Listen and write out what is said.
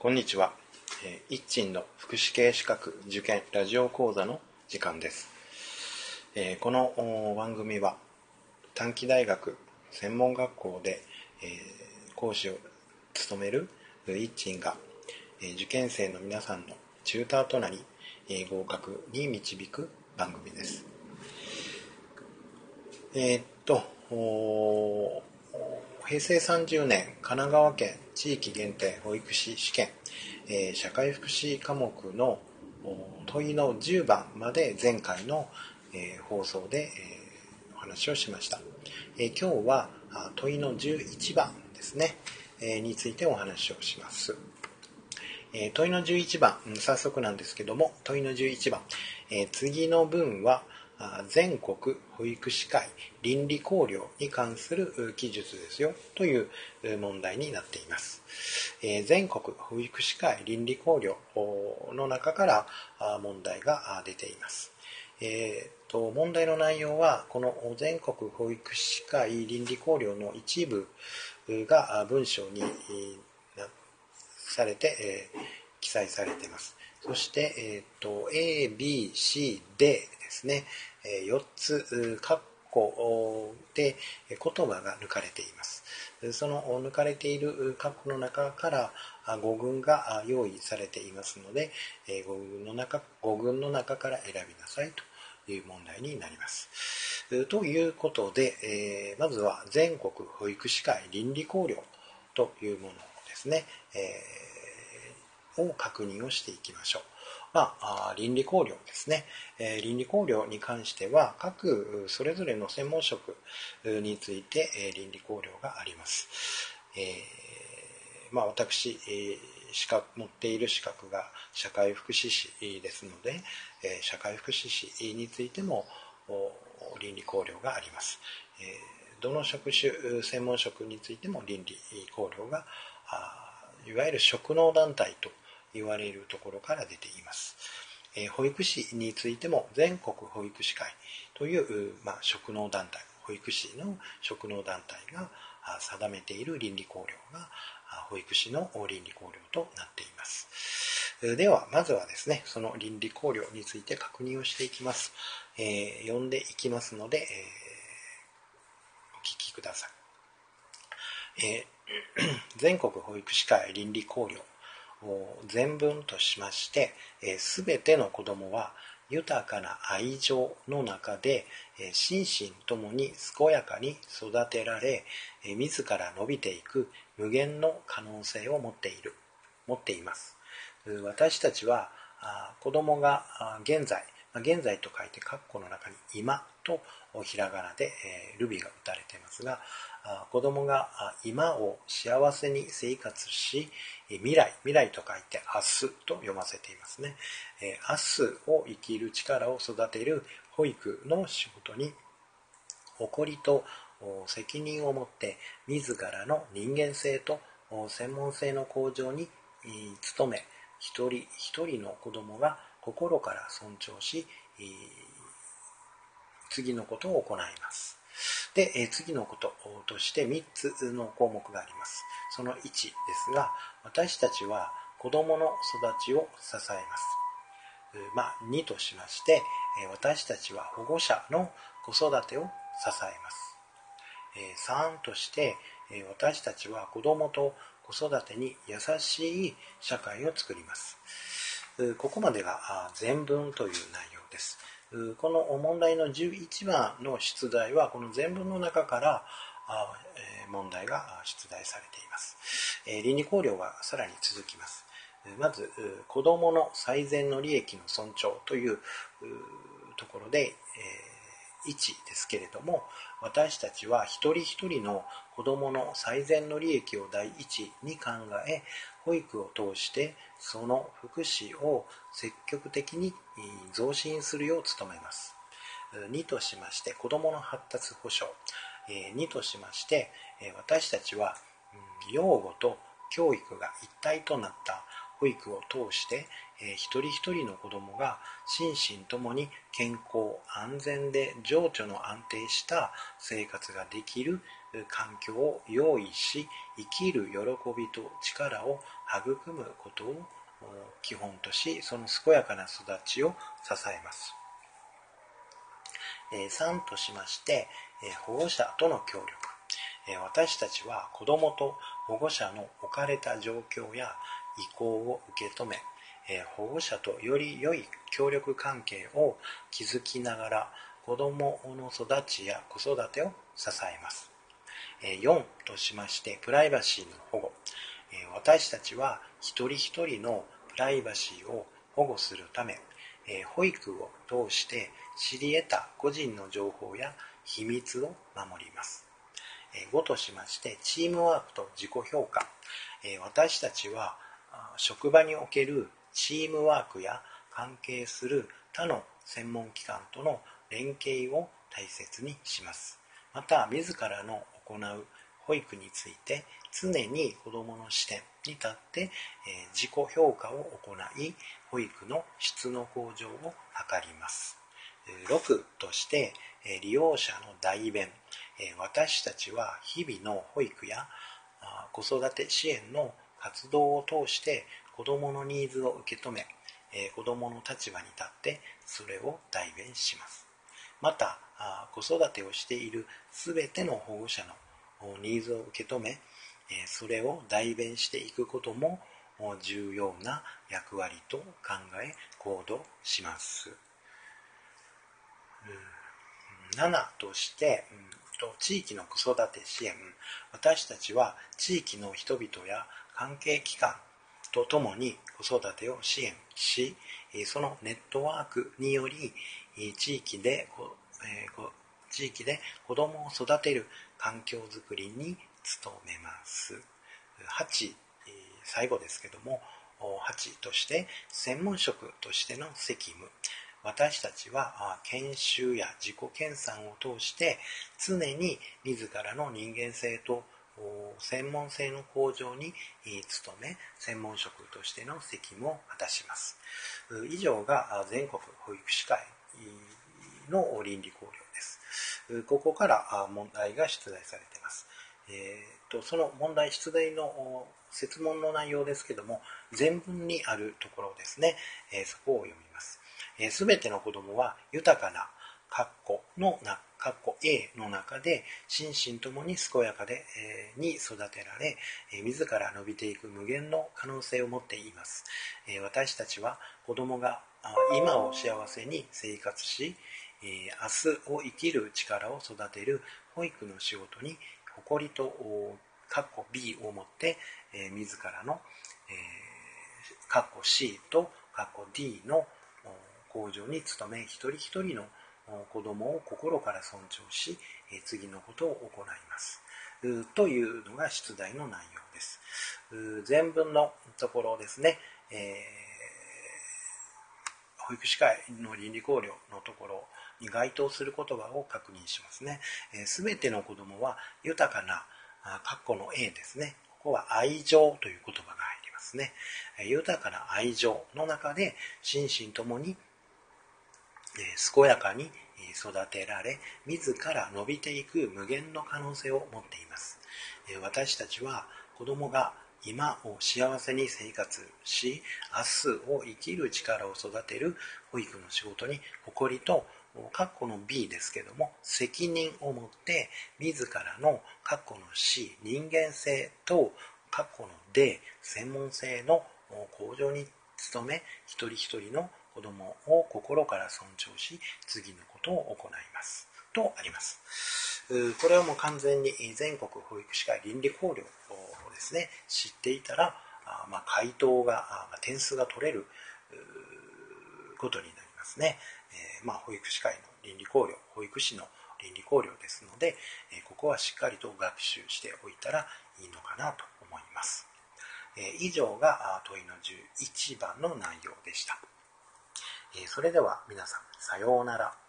こんにちは、えー、一鎮の福祉系資格受験ラジオ講座の時間です、えー、この番組は短期大学専門学校で、えー、講師を務める一鎮が、えー、受験生の皆さんのチューターとなり、えー、合格に導く番組です。え、っと平成30年神奈川県地域限定保育士試験、えー、社会福祉科目の問いの10番まで前回の、えー、放送で、えー、お話をしました、え今日は問いの11番ですね、えについてお話をします、え問いの11番、早速なんですけども問いの11番、え次の文は「全国保育士会倫理考慮に関する記述ですよという問題になっています。全国保育士会倫理考慮の中から問題が出ています。えーと、問題の内容はこの全国保育士会倫理考慮の一部が文章にされて、えー、記載されています。そして、えーと、A、B、C、D ですね、え4つ括弧で言葉が抜かれています。その抜かれている括弧の中から語群が用意されていますので語群の中語群の中から選びなさいという問題になります。ということでえまずは全国保育士会倫理考慮というものですね、え、を確認をしていきましょう。まあ、倫理考慮ですね、え、倫理考慮に関しては各それぞれの専門職について、え、倫理考慮があります、えー、まあ、私、資格持っている資格が社会福祉士ですので、え社会福祉士についても倫理考慮があります、えどの職種専門職についても倫理考慮がいわゆる職能団体と言われるところから出ています。え保育士についても全国保育士会という、まあ、職能団体保育士の職能団体が定めている倫理考慮が保育士の倫理考慮となっています。では、まずはですね、その倫理考慮について確認をしていきます。えー、読んでいきますので、えー、お聞きください。えー、全国保育士会倫理考慮全文としましてすべ、ての子供は豊かな愛情の中で心身ともに健やかに育てられ自ら伸びていく無限の可能性を持っている持っています。私たちは子供が現在現在と書いて括弧の中に今とひらがなでえルビーが打たれていますが子供が今を幸せに生活し未来未来と書いて明日と読ませていますね。え明日を生きる力を育てる保育の仕事に誇りと責任を持って自らの人間性と専門性の向上に努め一人一人の子供が心から尊重し次のことを行いますで、え次のこととして3つの項目があります。その1ですが、私たちは子供の育ちを支えます。まあ、2としまして、私たちは保護者の子育てを支えます。3として、私たちは子供と子育てに優しい社会を作ります。ここまでが全文という内容です。この問題の11番の出題はこの全文の中から問題が出題されています。倫理考慮はさらに続きます。まず、子どもの最善の利益の尊重というところで、1ですけれども、私たちは一人一人の子どもの最善の利益を第一に考え、保育を通してその福祉を積極的に増進するよう努めます。2としまして子どもの発達保障2としまして私たちは養護と教育が一体となった保育を通して、え一人一人の子どもが心身ともに健康安全で情緒の安定した生活ができる環境を用意し生きる喜びと力を育むことを基本としその健やかな育ちを支えます。3としまして保護者との協力私たちは子どもと保護者の置かれた状況や意向を受け止めえ保護者とより良い協力関係を築きながら子どもの育ちや子育てを支えます。4としましてプライバシーの保護。私たちは一人一人のプライバシーを保護するため保育を通して知り得た個人の情報や秘密を守ります。5としましてチームワークと自己評価。私たちは職場におけるチームワークや関係する他の専門機関との連携を大切にします。また自らの行う保育について常に子どもの視点に立って、え自己評価を行い保育の質の向上を図ります。6として利用者の代弁。私たちは日々の保育や子育て支援の活動を通して子どものニーズを受け止めえ子どもの立場に立ってそれを代弁します。また子育てをしている全ての保護者のニーズを受け止めえそれを代弁していくことも重要な役割と考え行動します。うん。7として、うん、と地域の子育て支援。私たちは地域の人々や関係機関とともに子育てを支援しそのネットワークにより地域で地域で子どもを育てる環境づくりに努めます。8最後ですけども8として専門職としての責務。私たちは研修や自己研鑽を通して常に自らの人間性と専門性の向上に努め専門職としての責務を果たします。以上が全国保育士会の倫理考慮です。ここから問題が出題されています、えーと、その問題出題の設問の内容ですけども全文にあるところですね、えー、そこを読みます。すべ、えー、ての子供は豊かな括弧のな括弧 A の中で心身ともに健やかで、えー、に育てられ、えー、自ら伸びていく無限の可能性を持っています、えー、私たちは子供が今を幸せに生活し、え明日を生きる力を育てる保育の仕事に誇りと括弧 B を持って、え自らの、え括弧 C と括弧 D の向上に努め一人一人の子供を心から尊重し次のことを行います。というのが出題の内容です。全文のところですね、えー、保育士会の倫理考慮のところに該当する言葉を確認しますね。すべ、えー、ての子供は豊かな括弧の A ですね。ここは愛情という言葉が入りますね。豊かな愛情の中で心身ともに健やかに育てられ自ら伸びていく無限の可能性を持っています。私たちは子供が今を幸せに生活し明日を生きる力を育てる保育の仕事に誇りと括弧の B ですけども責任を持って自らの括弧の C 人間性と括弧の D 専門性の向上に努め一人一人の子供を心から尊重し次のことを行います。とあります。これはもう完全に全国保育士会倫理考慮をですね知っていたらまあ、回答が点数が取れることになりますね、えー、まあ、保育士会の倫理考慮保育士の倫理考慮ですので、えここはしっかりと学習しておいたらいいのかなと思います、え以上が問いの11番の内容でした。えそれでは皆さん、さようなら。